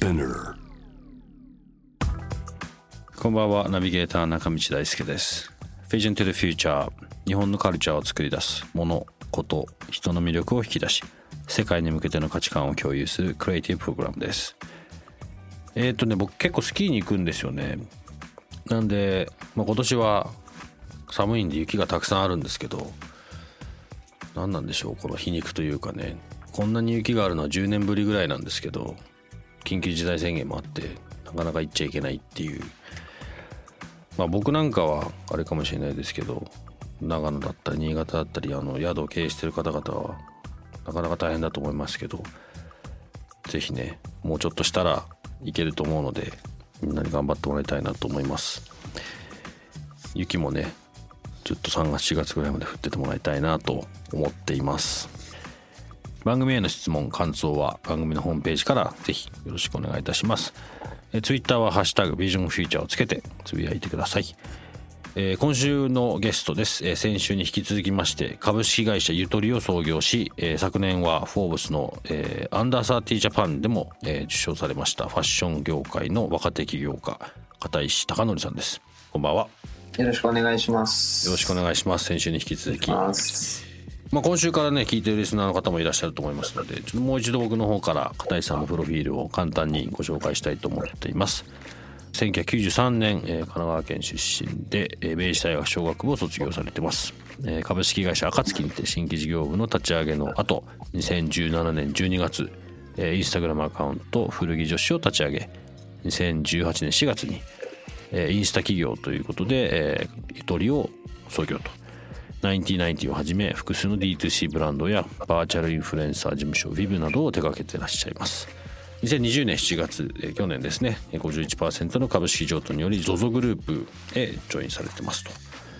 こんばんは。ナビゲーター中道大輔です。Vision to the Future 日本のカルチャーを作り出すものこと人の魅力を引き出し世界に向けての価値観を共有するクリエイティブプログラムです。えっ、ー、とね僕結構スキーに行くんですよね。なんで、まあ、今年は寒いんで雪がたくさんあるんですけど何なんでしょうこの皮肉というかね。こんなに雪があるのは10年ぶりぐらいなんですけど緊急事態宣言もあってなかなか行っちゃいけないっていう。まあ、僕なんかはあれかもしれないですけど長野だったり新潟だったりあの宿を経営してる方々はなかなか大変だと思いますけど是非ねもうちょっとしたらいけると思うのでみんなに頑張ってもらいたいなと思います。雪もねずっと3月4月ぐらいまで降っててもらいたいなと思っています。番組への質問感想は番組のホームページから是非よろしくお願いいたします。えツイッターはハッシュタグビジョンフューチャーをつけてつぶやいてください。えー、今週のゲストです、えー、先週に引き続きまして株式会社ゆとりを創業し、えー、昨年はフォーブスの、えー、アンダーサーティージャパンでも、えー、受賞されました。ファッション業界の若手起業家片石貴則さんです。こんばんは。よろしくお願いします。よろしくお願いします。先週に引き続きまあ、今週からね聞いてるリスナーの方もいらっしゃると思いますのでちょっともう一度僕の方から片石さんのプロフィールを簡単にご紹介したいと思っています。1993年、えー、神奈川県出身で、えー、明治大学商学部を卒業されてます、えー、株式会社暁にて新規事業部の立ち上げの後2017年12月、えー、インスタグラムアカウント古着女子を立ち上げ2018年4月に、えー、インスタ企業ということで、えー、ゆとりを創業と。9090をはじめ複数の D2C ブランドやバーチャルインフルエンサー事務所 Viv などを手掛けてらっしゃいます。2020年7月、え去年ですね51%の株式譲渡により ZOZO グループへジョインされてます。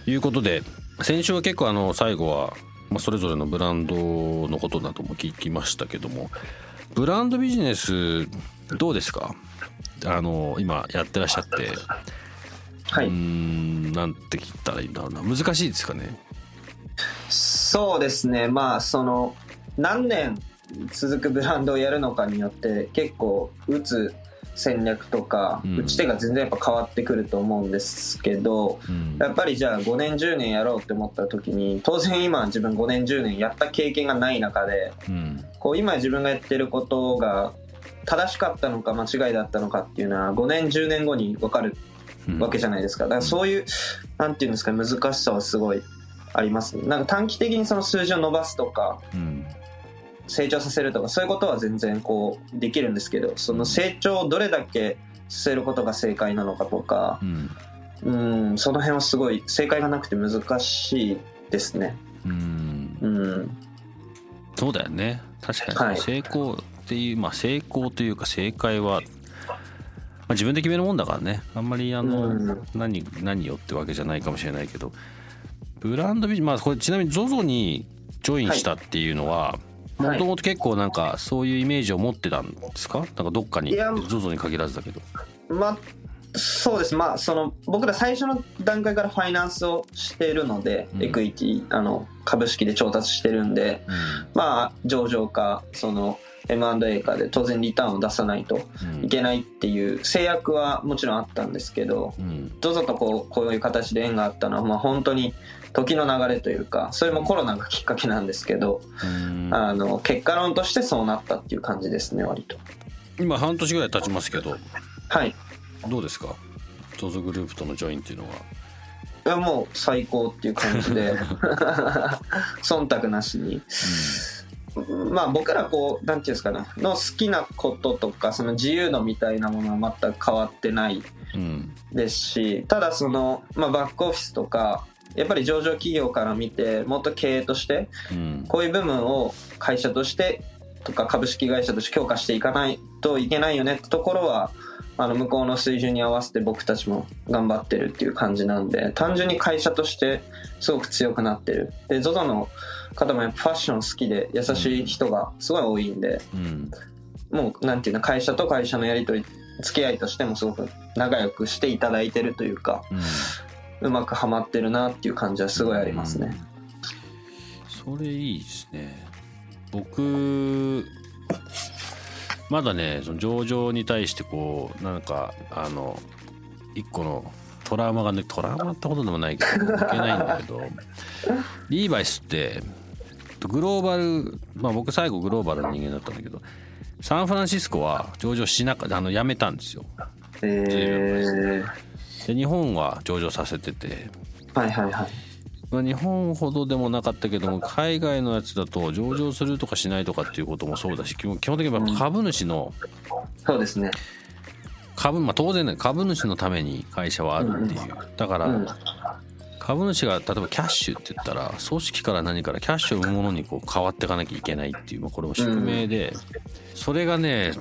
ということで先週は結構あの最後は、まあ、それぞれのブランドのことなども聞きましたけどもブランドビジネスどうですか？あの今やってらっしゃって。はい、うんなんて言ったらいいんだろうな。難しいですかね？そうですね。まあその何年続くブランドをやるのかによって結構打つ戦略とか、打ち手が全然やっぱ変わってくると思うんですけど、うん、やっぱりじゃあ5年10年やろうって思った時に当然今自分5年10年やった経験がない中で、うん、こう今自分がやってることが正しかったのか間違いだったのかっていうのは5年10年後に分かるわけじゃないですか。だからそういう何て言うんですか難しさはすごいあります。ねなんか短期的にその数字を伸ばすとか、うん、成長させるとかそういうことは全然こうできるんですけどその成長をどれだけさせることが正解なのかとか、うん、ん、その辺はすごい正解がなくて難しいですね。うん、うん、そうだよね。確かに。成功っていう、はい、まあ成功というか正解はまあ、自分で決めるもんだからね。あんまりあの、うん、何何よってわけじゃないかもしれないけどブランドビジまあこれちなみに ZOZO にジョインしたっていうのはもともと結構なんかそういうイメージを持ってたんですか？なんかどっかに ZOZO に限らずだけど。まあそうです。まあその僕ら最初の段階からファイナンスをしているので、うん、エクイティあの株式で調達してるんで、うん、まあ上場かその M&A 化で当然リターンを出さないといけないっていう制約はもちろんあったんですけど、うん、どうぞとこうこういう形で縁があったのはまあ本当に時の流れというかそれもコロナがきっかけなんですけど、あの結果論としてそうなったっていう感じですね割と。今半年ぐらい経ちますけど。はい。どうですか？ZOZO グループとのジョインっていうのは。いやもう最高っていう感じで。忖度なしに、うん、まあ僕らこう何て言うんですかね。の好きなこととかその自由度みたいなものは全く変わってないですし、うん、ただその、まあ、バックオフィスとかやっぱり上場企業から見てもっと経営としてこういう部分を会社としてとか株式会社として強化していかないといけないよねってところはあの向こうの水準に合わせて僕たちも頑張ってるっていう感じなんで単純に会社としてすごく強くなってる。で ZOZO の方もやっぱファッション好きで優しい人がすごい多いんでうん。もうなんていうの会社と会社のやり取り付き合いとしてもすごく仲良くしていただいてるというかうんうまくはまってるなっていう感じはすごいありますね。それいいですね。僕まだねその上場に対してこうなんかあの一個のトラウマがねトラウマってことでもないけど抜けないんだけど リーバイスってグローバルまあ僕最後グローバルの人間だったんだけどサンフランシスコは上場しなかあのやめたんですよ。えで日本は上場させてて。ー、はいはいはい。まあ、日本ほどでもなかったけども海外のやつだと上場するとかしないとかっていうこともそうだし基本基本的にやっぱ株主のそうですね。株、まあ、当然ね株主のために会社はあるっていう。だかうん。ら株主が例えばキャッシュって言ったら組織から何からキャッシュを生むものにこう変わっていかなきゃいけないっていう、まあ、これも宿命でそれがね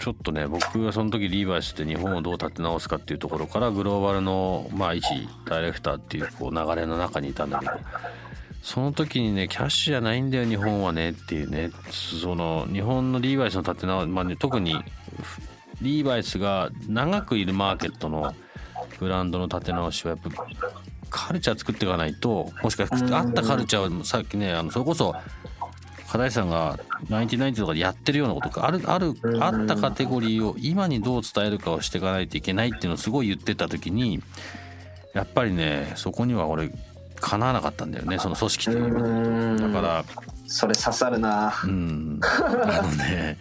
ちょっとね僕がその時リーバイスって日本をどう立て直すかっていうところからグローバルのまあ一ダイレクターっていうこう流れの中にいたんだけどその時にねキャッシュじゃないんだよ日本はねっていうねその日本のリーバイスの立て直し、まあね、特にリーバイスが長くいるマーケットのブランドの立て直しはやっぱカルチャー作っていかないともしかしてあったカルチャーをさっきねあのそれこそ片井さんが1990とかでやってるようなことがあるあるうん。あったカテゴリーを今にどう伝えるかをしていかないといけないっていうのをすごい言ってた時にやっぱりねそこには俺かなわなかったんだよねその組織という意味で。うん。だからそれ刺さるな。うん。あのね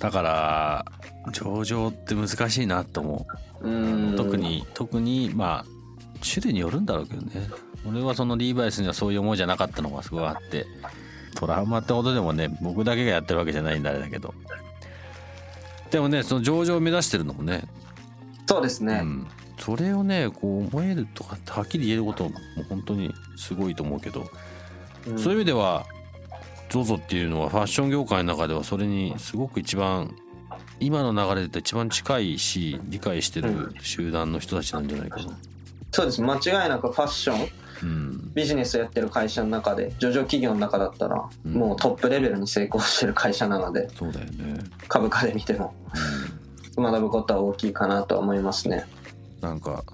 だから上場って難しいなと思う。うん。特に特にまあ種類によるんだろうけどね。俺はそのリーバイスにはそういう思いじゃなかったのがすごいあって。トラウマってことでもね僕だけがやってるわけじゃないんだあれだけど。でもねその上場を目指してるのもね。そうですね。うん、それをねこう思えるとかってはっきり言えることも本当にすごいと思うけど、うん。そういう意味では ZOZO っていうのはファッション業界の中ではそれにすごく一番今の流れで一番近いし理解してる集団の人たちなんじゃないかな。そうです。間違いなくファッション、うん。ビジネスやってる会社の中で、上場企業の中だったら、うん。もうトップレベルに成功してる会社なので、そうだよね、株価で見ても学ぶことは大きいかなとは思いますね。うん、なんか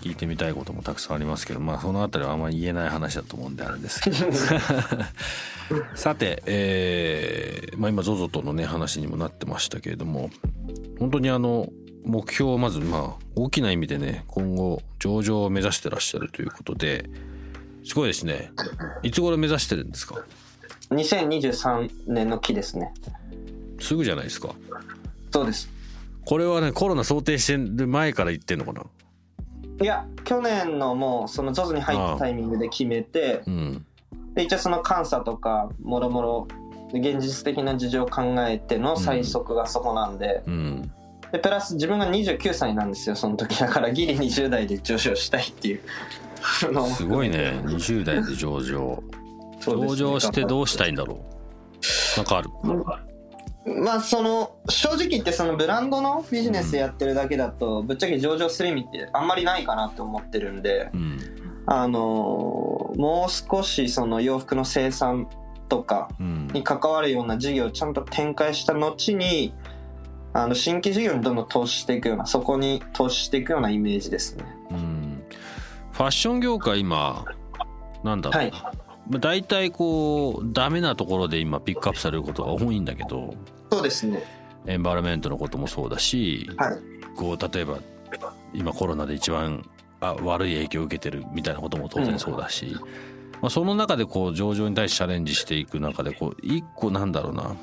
聞いてみたいこともたくさんありますけどまあそのあたりはあんまり言えない話だと思うんであれですけど。さて、えーまあ、今 ZOZO とのね話にもなってましたけれども本当にあの目標をまずまあ大きな意味でね今後上場を目指してらっしゃるということですごいですね。いつ頃目指してるんですか？2023年の期ですね。すぐじゃないですか？そうです。これはねコロナ想定してる前から言ってんのかな？いや、去年のもう、その ZOZO に入ったタイミングで決めて、うん。で一応その監査とか、もろもろ、現実的な事情を考えての最速がそこなんで、うんでプラス自分が29歳なんですよその時。だからギリ20代で上昇したいっていう。すごいね。20代で上場。ね。上場してどうしたいんだろう。なんかある？まあその正直言ってそのブランドのビジネスやってるだけだとぶっちゃけ上場する意味ってあんまりないかなって思ってるんで。うん。あのもう少しその洋服の生産とかうん。に関わるような事業をちゃんと展開した後にあの新規事業にどんどん投資していくようなそこに投資していくようなイメージですね。うん。ファッション業界今なんだ？ろうはい。まあ大体こうダメなところで今ピックアップされることが多いんだけどそうですね。エンバラメントのこともそうだし、はい。こう例えば今コロナで一番あ悪い影響を受けてるみたいなことも当然そうだし、まあ、その中でこう上場に対してチャレンジしていく中でこう一個なんだろうな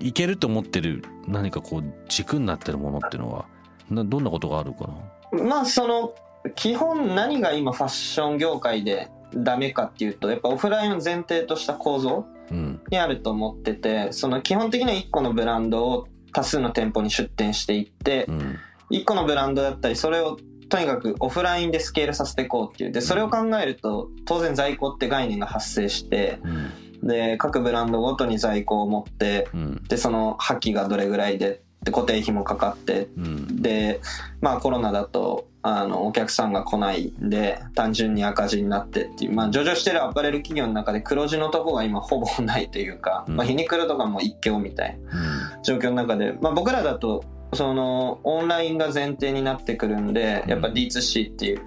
いけると思ってる何かこう軸になってるものっていうのはなどんなことがあるかな？まあその基本何が今ファッション業界でダメかっていうとやっぱオフラインを前提とした構造うん。にあると思っててその基本的には1個のブランドを多数の店舗に出店していってうん。1個のブランドだったりそれをとにかくオフラインでスケールさせていこうっていう。でそれを考えると当然在庫って概念が発生してうんで各ブランドごとに在庫を持ってうん。でその破棄がどれぐらいでで固定費もかかってうん。でまあコロナだとあのお客さんが来ないんで単純に赤字になってっていうまあ上場してるアパレル企業の中で黒字のとこが今ほぼないというか、うん。まあ、ユニクロとかも一強みたいなうん。状況の中で、まあ、僕らだとそのオンラインが前提になってくるんでやっぱ D2C っていう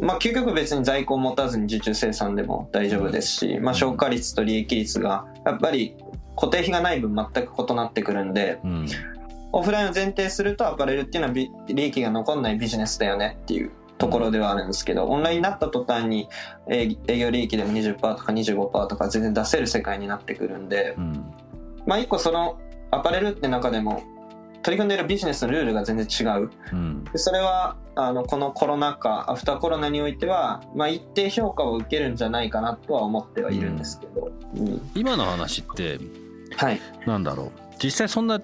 まあ究極別に在庫を持たずに受注生産でも大丈夫ですし、まあ、消化率と利益率がやっぱり固定費がない分全く異なってくるんでうん。うんオフラインを前提するとアパレルっていうのはび利益が残んないビジネスだよねっていうところではあるんですけどオンラインになった途端に営営業利益でも20%とか25%とか全然出せる世界になってくるんでうん。まあ一個そのアパレルって中でも取り組んでいるビジネスのルールが全然違う。うん。でそれはあのこのコロナ禍アフターコロナにおいては、まあ、一定評価を受けるんじゃないかなとは思ってはいるんですけど、うん。今の話ってはい。なんだろう。実際そんな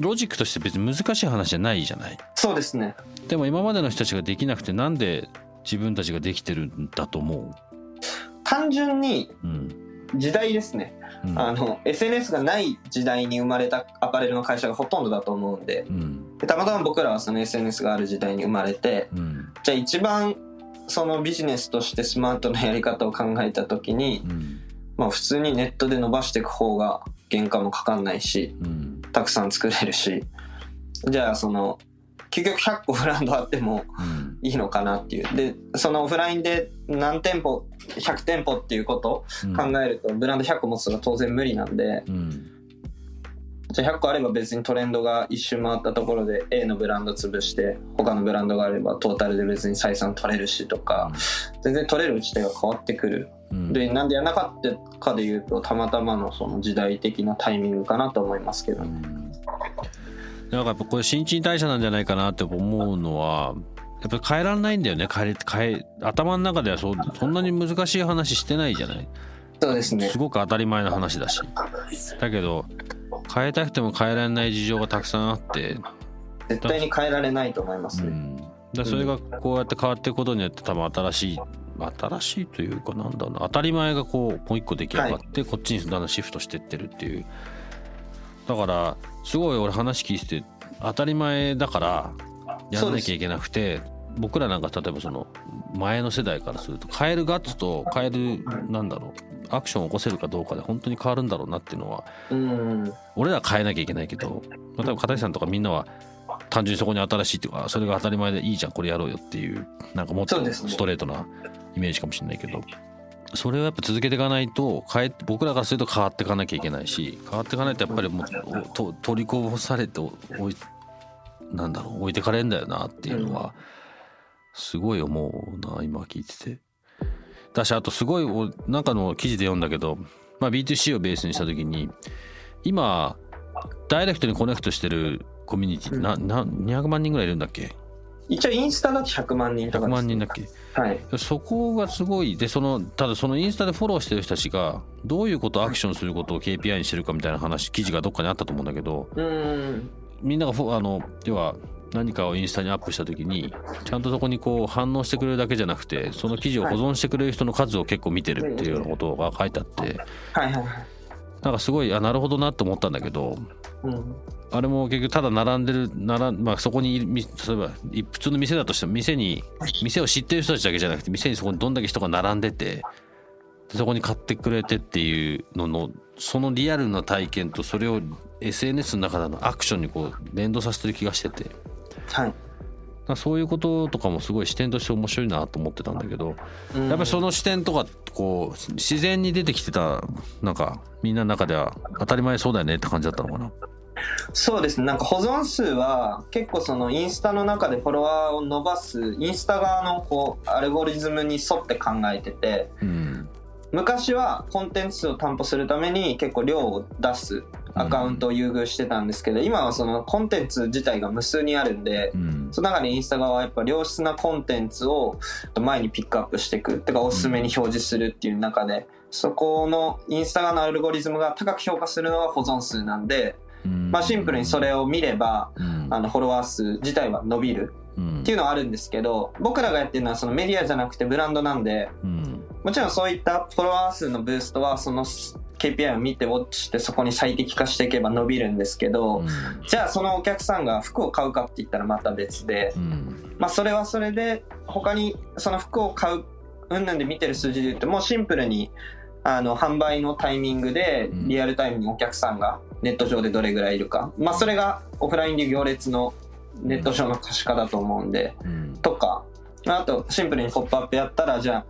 ロジックとして別に難しい話じゃないじゃない？そうですね。でも今までの人たちができなくてなんで自分たちができてるんだと思単純にううん。時代ですねうん。あの SNS がない時代に生まれたアパレルの会社がほとんどだと思うんで。うん。でたまたま僕らはその SNS がある時代に生まれてうん。じゃあ一番そのビジネスとしてスマートなやり方を考えた時に、うん。まあ、普通にネットで伸ばしていく方が原価もかかんないしうん。たくさん作れるしじゃあその究極100個ブランドあってもうん。いいのかなっていう。でそのオフラインで何店舗100店舗っていうことを考えるとブランド100個持つのは当然無理なんで。うん。じゃあ100個あれば別にトレンドが一周回ったところで A のブランド潰して他のブランドがあればトータルで別に採算取れるしとか全然取れる打ち手が変わってくる。うん。でなんでやらなかったかでいうとたまたまのその時代的なタイミングかなと思いますけど。ねうんなんかやっぱこれ新陳代謝なんじゃないかなって思うのはやっぱり変えられないんだよね。変え変え頭の中ではそうそんなに難しい話してないじゃない。そうですね。すごく当たり前の話だし。だけど変えたくても変えられない事情がたくさんあって、絶対に変えられないと思いますね、うん、だそれがこうやって変わっていくことによって多分新しい新しいというかなんだろうな。当たり前がこうもう一個出来上がって、こっちにだんだんシフトしてってるっていうだからすごい俺話聞いてて当たり前だからやらなきゃいけなくて僕らなんか例えばその前の世代からすると変えるガッツと変えるなんだろうアクションを起こせるかどうかで本当に変わるんだろうなっていうのはうん。俺らは変えなきゃいけないけど例えば片石さんとかみんなは単純にそこに新しいっていうかそれが当たり前でいいじゃんこれやろうよっていうなんかもっとストレートなイメージかもしれないけどそれをやっぱ続けていかないと変え僕らからすると変わっていかなきゃいけないし変わっていかないとやっぱりもうと取りこぼされておいなんだろう置いてかれんだよなっていうのはすごい思うな今聞いてて。だしあとすごいおなんかの記事で読んだけど、まあ、B2C をベースにした時に今ダイレクトにコネクトしてるコミュニティなな200万人ぐらいいるんだっけ？一応インスタだと100万人とか100です。万人だっけ？はい。そこがすごい。でそのただそのインスタでフォローしてる人たちがどういうことアクションすることを KPI にしてるかみたいな話記事がどっかにあったと思うんだけどうんみんながフォあの要は何かをインスタにアップした時にちゃんとそこにこう反応してくれるだけじゃなくてその記事を保存してくれる人の数を結構見てるっていうようなことが書いてあってはいはいはい。なんかすごいあなるほどなって思ったんだけどうんあれも結局ただ並んでる並ん、まあ、そこにいるみ例えばい普通の店だとしても店に店を知ってる人たちだけじゃなくて店にそこにどんだけ人が並んでてでそこに買ってくれてっていうののそのリアルな体験とそれを SNS の中でのアクションにこう連動させてる気がしてて。はいそういうこととかもすごい視点として面白いなと思ってたんだけどうん。やっぱりその視点とかこう自然に出てきてたなんかみんなの中では当たり前そうだよねって感じだったのかな？そうですね。なんか保存数は結構そのインスタの中でフォロワーを伸ばすインスタ側のこうアルゴリズムに沿って考えててうん。昔はコンテンツ数を担保するために結構量を出すアカウントを優遇してたんですけど、今はそのコンテンツ自体が無数にあるんで、うん。その中でインスタ側はやっぱ良質なコンテンツを前にピックアップしていくてかおすすめに表示するっていう中で、そこのインスタ側のアルゴリズムが高く評価するのは保存数なんで、うん。まあ、シンプルにそれを見ればうん。あのフォロワー数自体は伸びるうんっていうのはあるんですけど僕らがやってるのはそのメディアじゃなくてブランドなんでうんもちろんそういったフォロワー数のブーストはその KPI を見てウォッチしてそこに最適化していけば伸びるんですけど、うんじゃあそのお客さんが服を買うかって言ったらまた別で、うん。まあそれはそれで他にその服を買う云々で見てる数字で言うともうシンプルにあの販売のタイミングでうん。リアルタイムにお客さんがネット上でどれぐらいいるか、まあそれがオフラインで行列のネット上の可視化だと思うんで、うん。とか、あとシンプルにポップアップやったら、じゃあ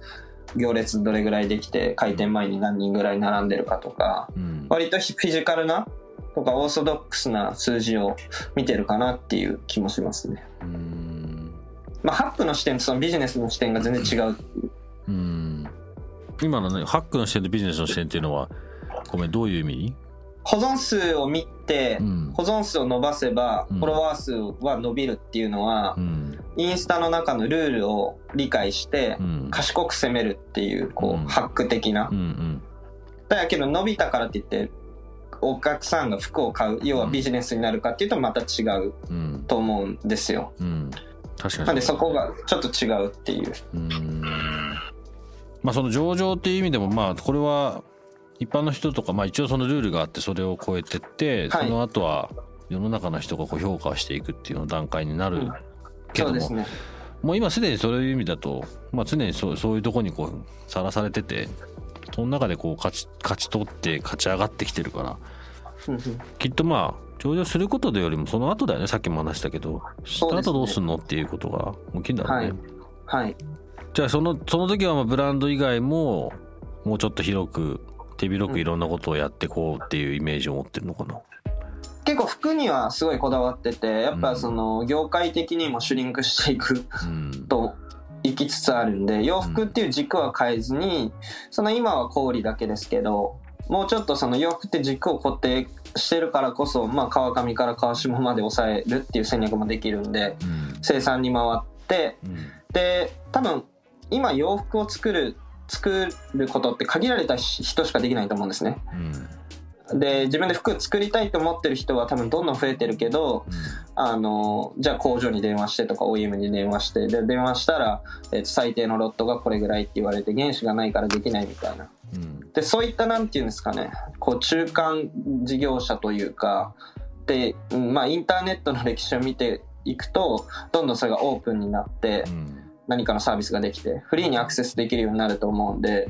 行列どれぐらいできて、開店前に何人ぐらい並んでるかとか、うん。割とフィジカルなとかオーソドックスな数字を見てるかなっていう気もしますね。うん。まあ、ハックの視点とそのビジネスの視点が全然違う。うん。今のねハックの視点とビジネスの視点っていうのはごめんどういう意味？保存数を見てう、ん。保存数を伸ばせば、うん。フォロワー数は伸びるっていうのはう、んインスタの中のルールを理解してう、ん。賢く攻めるっていう、こうハック的な。う。んだけど伸びたからって言ってお客さんが服を買う要はビジネスになるかっていうとまた違うと思うんですよ。うん。確かに。なんでそこががちょっと違うっていう。うん。まあその上場っていう意味でもまあこれは一般の人とかまあ一応そのルールがあってそれを超えてってはい。その後は世の中の人がこう評価していくっていうの段階になるけども。そうですね。もう今すでにそういう意味だと、まあ、常にそうそういうところにこうさらされててその中でこう勝ち勝ち取って勝ち上がってきてるからうんうん。きっとまあ上場することでよりもその後だよねさっきも話したけどした後どうすんのっていうことが大きいんだろうね、はい。はい。じゃあそのその時はまあブランド以外ももうちょっと広く手広くいろんなことをやってこうっていうイメージを持ってるのかな、結構服にはすごいこだわっててやっぱうん。その業界的にもシュリンクしていくうん。といきつつあるんで洋服っていう軸は変えずにその今は小売りだけですけどもうちょっとその洋服って軸を固定してるからこそ、まあ、川上から川下まで抑えるっていう戦略もできるんでうん。生産に回ってうん。で多分今洋服を作る作ることって限られた人しかできないと思うんですねで自分で服作りたいと思ってる人は多分どんどん増えてるけどあのじゃあ工場に電話してとか OEM に電話してで電話したら、えーと最低のロットがこれぐらいって言われて原資がないからできないみたいな。うん。でそういったなんていうんですかね。こう中間事業者というかで、うんまあ、インターネットの歴史を見ていくとどんどんそれがオープンになってうん。何かのサービスができてフリーにアクセスできるようになると思うんで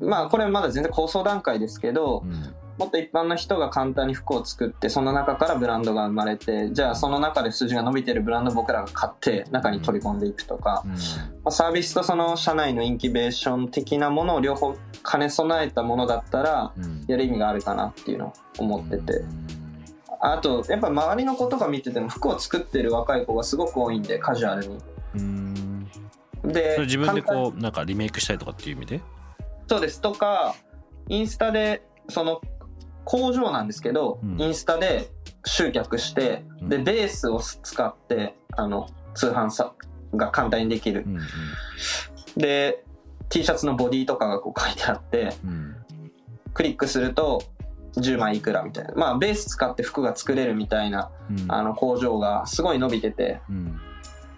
うん。まあこれまだ全然構想段階ですけどうんもっと一般の人が簡単に服を作ってその中からブランドが生まれてじゃあその中で数字が伸びてるブランドを僕らが買って中に取り込んでいくとか、うん。まあサービスとその社内のインキュベーション的なものを両方兼ね備えたものだったらうん。やる意味があるかなっていうのを思ってて。うんあとやっぱ周りの子とか見てても服を作ってる若い子がすごく多いんでカジュアルに。うん。で自分でこうなんかリメイクしたりとかっていう意味で？そうです。とかインスタでその工場なんですけど、うん。インスタで集客してでうん。ベースを使ってあの通販さが簡単にできる。うんで T シャツのボディとかがこう書いてあってうん。クリックすると10枚いくらみたいな。まあベース使って服が作れるみたいなうん。あの工場がすごい伸びててうん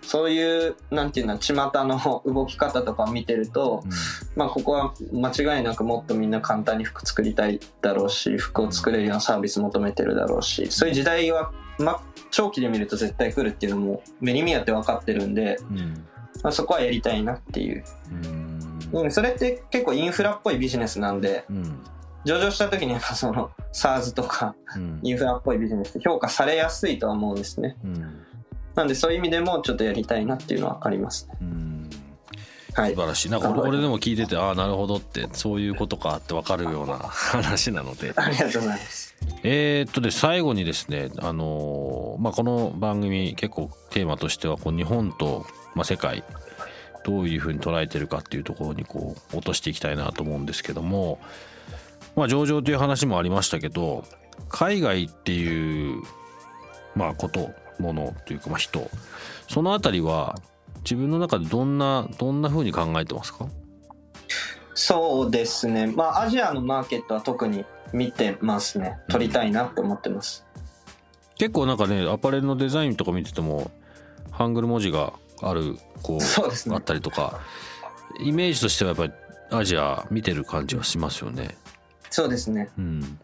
そういうなんていうの巷の動き方とかを見てるとまあここは間違いなくもっとみんな簡単に服作りたいだろうし服を作れるようなサービス求めてるだろうしそういう時代は、ま、長期で見ると絶対来るっていうのも目に見えて分かってるんで、うん。まあ、そこはやりたいなっていう、うん。うん、それって結構インフラっぽいビジネスなんでうん。上場した時にやっぱその SARS とかうん。インフラっぽいビジネスって評価されやすいとは思うんですね。うんなんでそういう意味でもちょっとやりたいなっていうのはありますね。うん。はい。素晴らしい。なんか俺俺でも聞いててああなるほどってそういうことかって分かるような話なので。ありがとうございます。えーっとで最後にですねあのーまあこの番組結構テーマとしてはこう日本と、まあ、世界どういうふうに捉えてるかっていうところにこう落としていきたいなと思うんですけどもまあ上場という話もありましたけど海外っていうまあことものというかまあ人そのあたりは自分の中でどんなどんなふうに考えてますか？そうですね。まあ、アジアのマーケットは特に見てますね。取りたいなって思ってます。結構なんかねアパレルのデザインとか見ててもハングル文字があるこうねあったりとかイメージとしてはやっぱりアジア見てる感じはしますよね。そうですね。うん。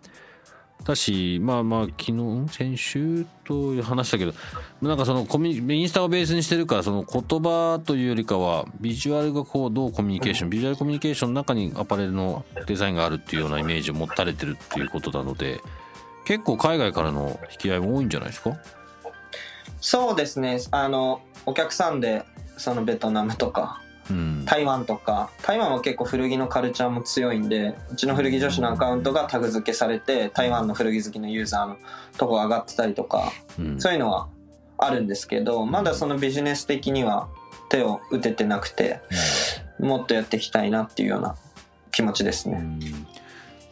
だしまあまあ昨日先週と話したけどなんかそのコミインスタをベースにしてるからその言葉というよりかはビジュアルがこうどうコミュニケーションビジュアルコミュニケーションの中にアパレルのデザインがあるっていうようなイメージを持たれてるっていうことなので結構海外からの引き合いも多いんじゃないですか？そうですね。あの、お客さんで、そのベトナムとか、うん。台湾とか、台湾は結構古着のカルチャーも強いんで、うちの古着女子のアカウントがタグ付けされて、台湾の古着好きのユーザーのとこが上がってたりとか、うん。そういうのはあるんですけど、まだそのビジネス的には手を打ててなくて、もっとやっていきたいなっていうような気持ちですね。うん。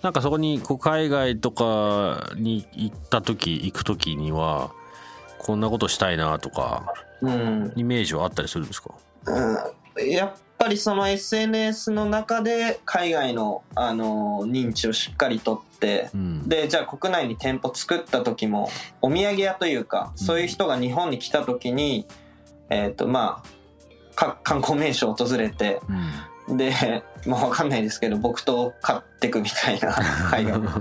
なんかそこにこう海外とかに行った時行く時にはこんなことしたいなとかうん。イメージはあったりするんですか？うんやっぱりその SNS の中で海外の、あの認知をしっかりとって、うん。でじゃあ国内に店舗作った時もお土産屋というかそういう人が日本に来た時に、えっ、とまあか観光名所を訪れてうん。でまあわかんないですけど木刀を買ってくみたいな 海外の。人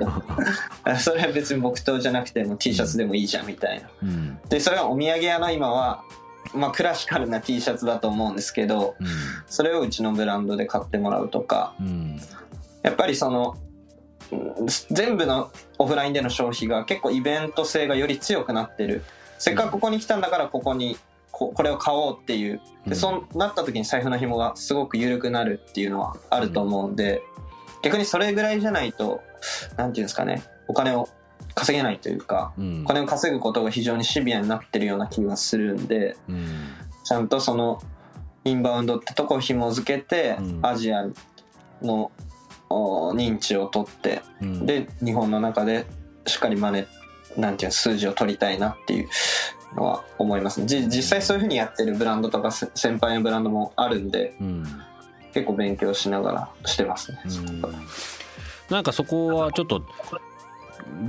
それは別に木刀じゃなくても T シャツでもいいじゃんみたいな。うん。でそれはお土産屋の今はまあクラシカルな T シャツだと思うんですけどそれをうちのブランドで買ってもらうとかうん。やっぱりそのうん全部のオフラインでの消費が結構イベント性がより強くなってる。せっかくここに来たんだからここにここれを買おうっていう。うん。でそうなった時に財布の紐がすごく緩くなるっていうのはあると思うんで逆にそれぐらいじゃないとなんていうんですかねお金を稼げないというかうん。お金を稼ぐことが非常にシビアになってるような気がするんでうん。ちゃんとそのインバウンドってとこを紐付けて、うん。アジアのお認知を取ってうん。で日本の中でしっかりマネなんていうの数字を取りたいなっていうのは思いますね。じ実際そういうふうにやってるブランドとかせ先輩のブランドもあるんでうん。結構勉強しながらしてますね、うん。なんかそこはちょっと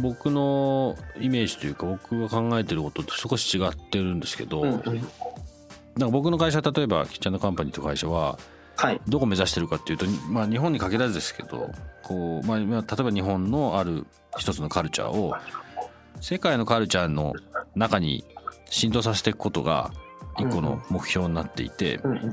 僕のイメージというか僕が考えてることと少し違ってるんですけど、うんなん。うんか僕の会社例えばキッチャンカンパニーという会社ははい。どこ目指してるかっていうと、まあ、日本に限らずですけどこう、まあ、まあ例えば日本のある一つのカルチャーを世界のカルチャーの中に浸透させていくことが一個の目標になっていて、うんうん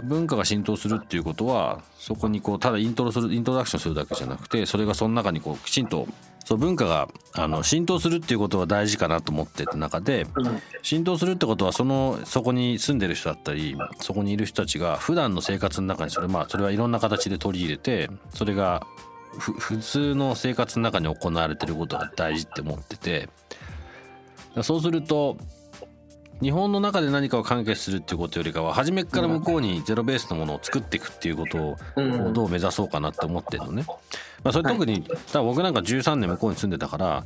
文化が浸透するっていうことはそこにこうただイントロするイントロダクションするだけじゃなくてそれがその中にこうきちんとその文化があの浸透するっていうことは大事かなと思ってた中で浸透するってことはそのそこに住んでる人だったりそこにいる人たちが普段の生活の中にそれまあそれはいろんな形で取り入れてそれが普通の生活の中に行われてることが大事って思っててそうすると日本の中で何かを完結するっていうことよりかは初めから向こうにゼロベースのものを作っていくっていうことをどう目指そうかなって思ってるのね。まあ、それ特に、多分僕なんか13年向こうに住んでたから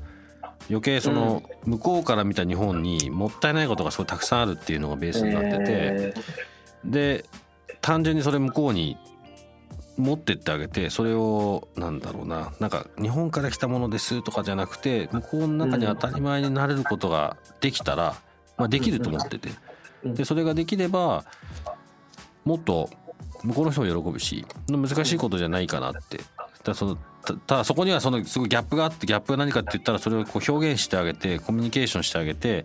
余計その向こうから見た日本にもったいないことがすごいたくさんあるっていうのがベースになってて、えで単純にそれ向こうに持ってってあげてそれをなんだろうななんか日本から来たものですとかじゃなくて向こうの中に当たり前になれることができたら、まあ、できると思っててうんでそれができればもっと向こうの人も喜ぶし難しいことじゃないかなって。だそのたただそこにはそのすごいギャップがあってギャップが何かって言ったらそれをこう表現してあげてコミュニケーションしてあげて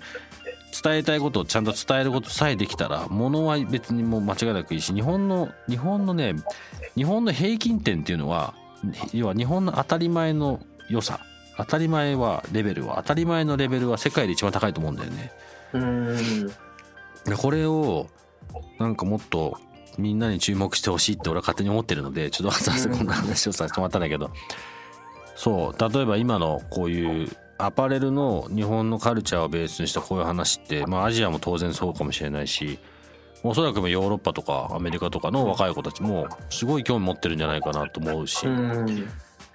伝えたいことをちゃんと伝えることさえできたら物は別にもう間違いなくいいし日本の日本のね日本の平均点っていうのは要は日本の当たり前の良さ当たり前はレベルは当たり前のレベルは世界で一番高いと思うんだよね。うん。でこれをなんかもっとみんなに注目してほしいって俺は勝手に思ってるのでちょっとわざわざこんな話をさせてもらったんだけど。そう。例えば今のこういうアパレルの日本のカルチャーをベースにしたこういう話って、まあ、アジアも当然そうかもしれないしおそらくヨーロッパとかアメリカとかの若い子たちもすごい興味持ってるんじゃないかなと思うし、うん。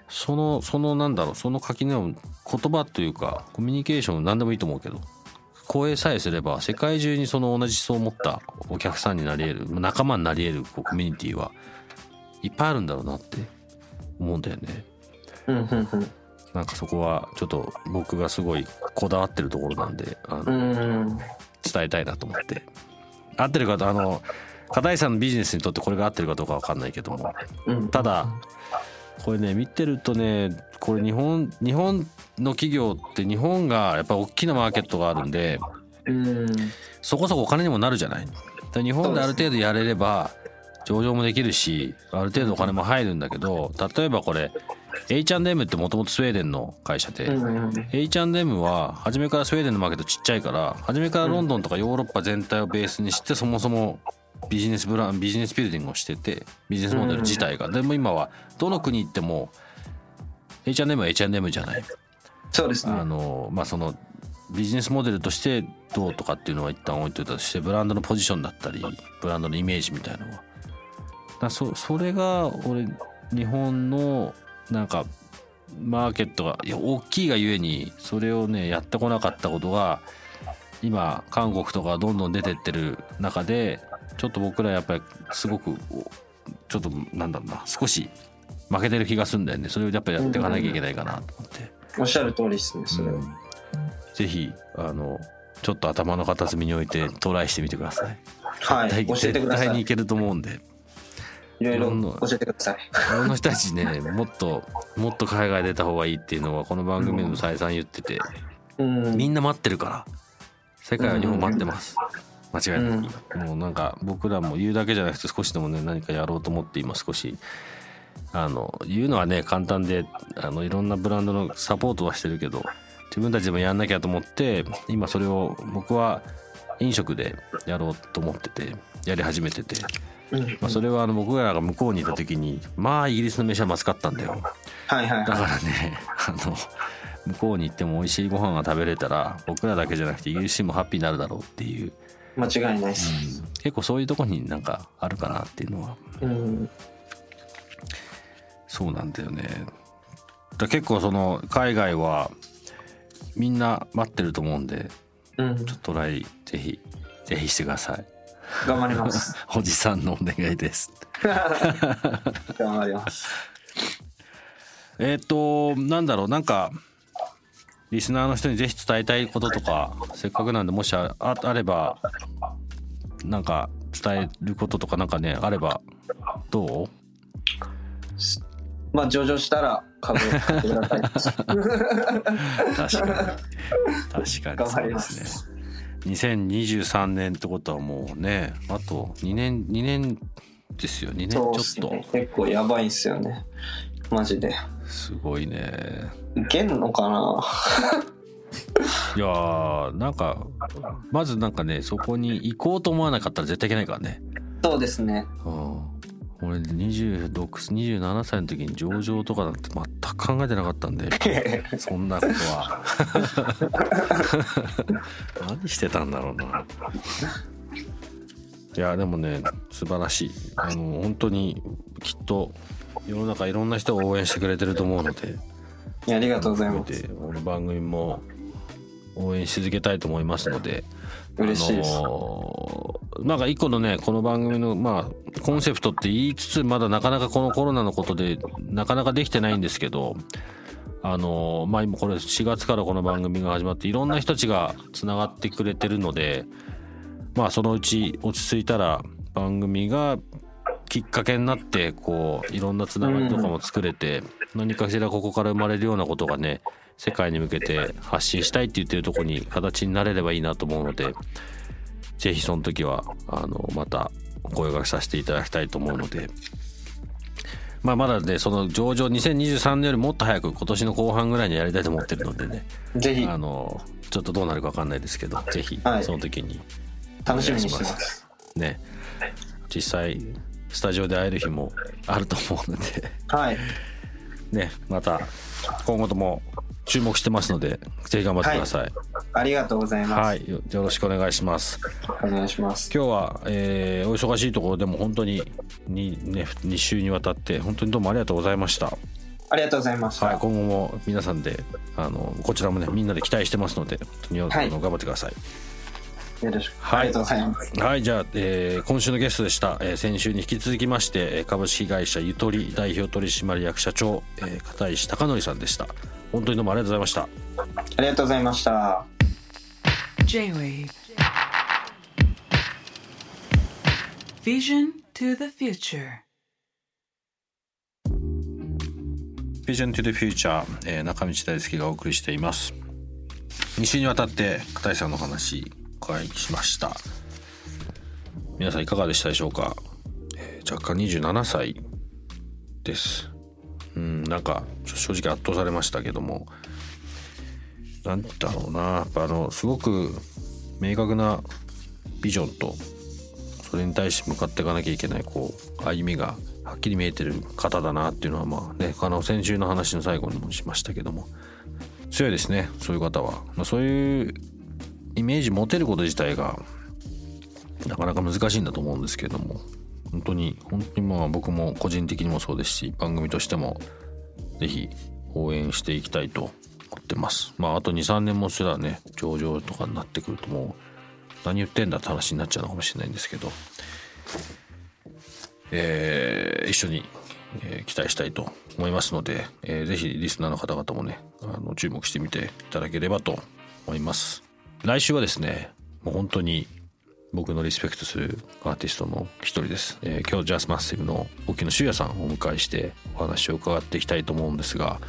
そのそのなんだろうその垣根を言葉というかコミュニケーション何でもいいと思うけど声さえすれば世界中にその同じ思想を持ったお客さんになり得る仲間になり得るこうコミュニティはいっぱいあるんだろうなって思うんだよね。なんかそこはちょっと僕がすごいこだわってるところなんであのうん。伝えたいなと思って。合ってる方あの片井さんのビジネスにとってこれが合ってるかどうかわかんないけども。うん。ただこれね見てるとねこれ日本日本の企業って日本がやっぱ大きなマーケットがあるんでうんそこそこお金にもなるじゃない。日本である程度やれれば上場もできるしある程度お金も入るんだけど例えばこれ H&M ってもともとスウェーデンの会社で、うん H&M は初めからスウェーデンのマーケットちっちゃいから初めからロンドンとかヨーロッパ全体をベースにしてそもそもビジネスブランビジネスビルディングをしててビジネスモデル自体が。でも今はどの国行っても H&M は H&M じゃない。そうですね。あのまあそのビジネスモデルとしてどうとかっていうのは一旦置いといたとしてブランドのポジションだったりブランドのイメージみたいなのは。だそそれが俺日本のなんかマーケットがいや大きいがゆえにそれをねやってこなかったことが今韓国とかどんどん出てってる中でちょっと僕らやっぱりすごくおちょっとなんだろうな少し負けてる気がするんだよねそれをやっぱりやっていかなきゃいけないかなと思って。おっしゃる通りですねそれは、ぜひあのちょっと頭の片隅に置いてトライしてみてください。はい教えてください絶対にいけると思うんで。いろいろ教えてくださいあの人たちねもっともっと海外出た方がいいっていうのはこの番組でも再三言ってて、うんみんな待ってるから世界は日本待ってます。間違いなく、もうなんか僕らも言うだけじゃなくて少しでもね何かやろうと思って今少しあの言うのはね簡単であのいろんなブランドのサポートはしてるけど自分たちでもやんなきゃと思って今それを僕は飲食でやろうと思っててやり始めてて、うん。まあ、それはあの僕らが向こうにいた時にまあイギリスの飯はまずかったんだよ。はいはいはだからねあの向こうに行っても美味しいご飯が食べれたら僕らだけじゃなくてイギリス人もハッピーになるだろうっていう、い間違いないです、結構そういうとこになんかあるかなっていうのは。うん。そうなんだよね。だ結構その海外はみんな待ってると思うんでうん、ちょっとトライぜひぜひしてください。頑張ります。おじさんのお願いです。頑張ります。えっ、となんだろう。なんかリスナーの人にぜひ伝えたいこととかせっかくなんでもしあああればなんか伝えることとかなんかねあればどう？まあ上場したら株を買ってください。確かに。確かに。そうですすね2023年ってことはもうねあと2年2年ですよ。2年ちょっっとすね。結構やばいんすよねマジで。すごいね。いけんのかな？いやーなんかまずなんかねそこに行こうと思わなかったら絶対いけないからね。そうですね。うん。俺2627歳の時に上場とかなんて全く考えてなかったんで。そんなことは。何してたんだろうな。いやでもね素晴らしい。あの本当にきっと世の中いろんな人が応援してくれてると思うので。いやありがとうございます。でこの番組も応援し続けたいと思いますので。嬉しいです、あのーなんか一個のねこの番組のまあコンセプトって言いつつまだなかなかこのコロナのことでなかなかできてないんですけどあのーまあ今これ4月からこの番組が始まっていろんな人たちがつながってくれてるのでまあそのうち落ち着いたら番組がきっかけになってこういろんなつながりとかも作れて、何かしらここから生まれるようなことがね世界に向けて発信したいって言ってるとこに形になれればいいなと思うのでぜひその時はあのまたお声掛けさせていただきたいと思うので。まあまだねその上場2023年よりもっと早く今年の後半ぐらいにやりたいと思ってるのでね。ぜひ。あのちょっとどうなるか分かんないですけどぜひはい。その時に。楽しみにしてます。ね。実際スタジオで会える日もあると思うので。はい。ねまた今後とも注目してますのでぜひ頑張ってください。ありがとうございます、はい、よよろしくお願いします。お願いします。今日は、えーお忙しいところでも本当にに、ね、2週にわたって本当にどうもありがとうございました、ありがとうございました、はい、今後も皆さんであのこちらもねみんなで期待してますので本当に、頑張ってくださいよろしく、はい。ありがとうございますはいじゃあ、えー今週のゲストでした、えー先週に引き続きましてえー株式会社ゆとり代表取締役社長、えー片石貴則さんでした。本当にどうもありがとうございました。ありがとうございました。J-Wave. Vision to the Future. Vision to the Future、えー、中道大輔がお送りしています。2週にわたって片井さんの話お伺いしました。皆さんいかがでしたでしょうか、えー、若干27歳です。うんなんか正直圧倒されましたけども。なんだろうな。やっぱあのすごく明確なビジョンとそれに対して向かっていかなきゃいけないこう歩みがはっきり見えてる方だなっていうのはまあねあの先週の話の最後にもしましたけども。強いですねそういう方は、まあ、そういうイメージ持てること自体がなかなか難しいんだと思うんですけども本当に本当にまあ僕も個人的にもそうですし番組としても是非応援していきたいと思ってます。まああと23年もすらね上場とかになってくるともう何言ってんだって話になっちゃうのかもしれないんですけどえー、一緒に、えー、期待したいと思いますので、えー、ぜひリスナーの方々もねあの注目してみていただければと思います。来週はですねもう本当に僕のリスペクトするアーティストの一人です、えー、今日ジャスマッシブの沖野修也さんをお迎えしてお話を伺っていきたいと思うんですが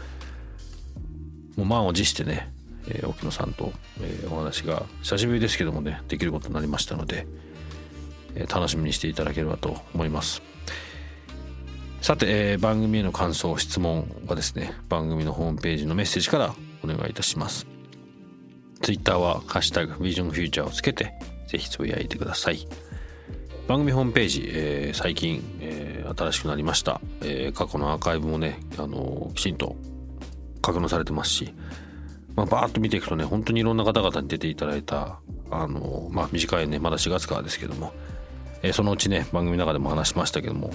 もう満を持してね、えー、沖野さんと、えー、お話が久しぶりですけどもねできることになりましたので、えー、楽しみにしていただければと思います。さて、えー、番組への感想質問はですね番組のホームページのメッセージからお願いいたします。ツイッターは「ハッシュタグビジョンフューチャー」をつけてぜひつぶやいてください。番組ホームページ、えー、最近、えー、新しくなりました、えー、過去のアーカイブもね、あのきちんと格納されてますし、まあ、バーッと見ていくとね本当にいろんな方々に出ていただいた、あのまあ、短いねまだ4月からですけども、えそのうちね番組の中でも話しましたけども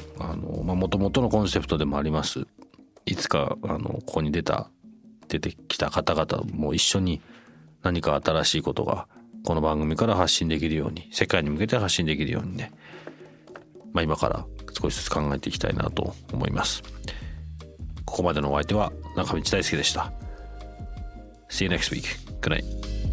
もともとのコンセプトでもありますいつかあのここに出た出てきた方々も一緒に何か新しいことがこの番組から発信できるように世界に向けて発信できるようにね、まあ、今から少しずつ考えていきたいなと思いますここまでのお相手は中道大輔でした See you next week. Good night.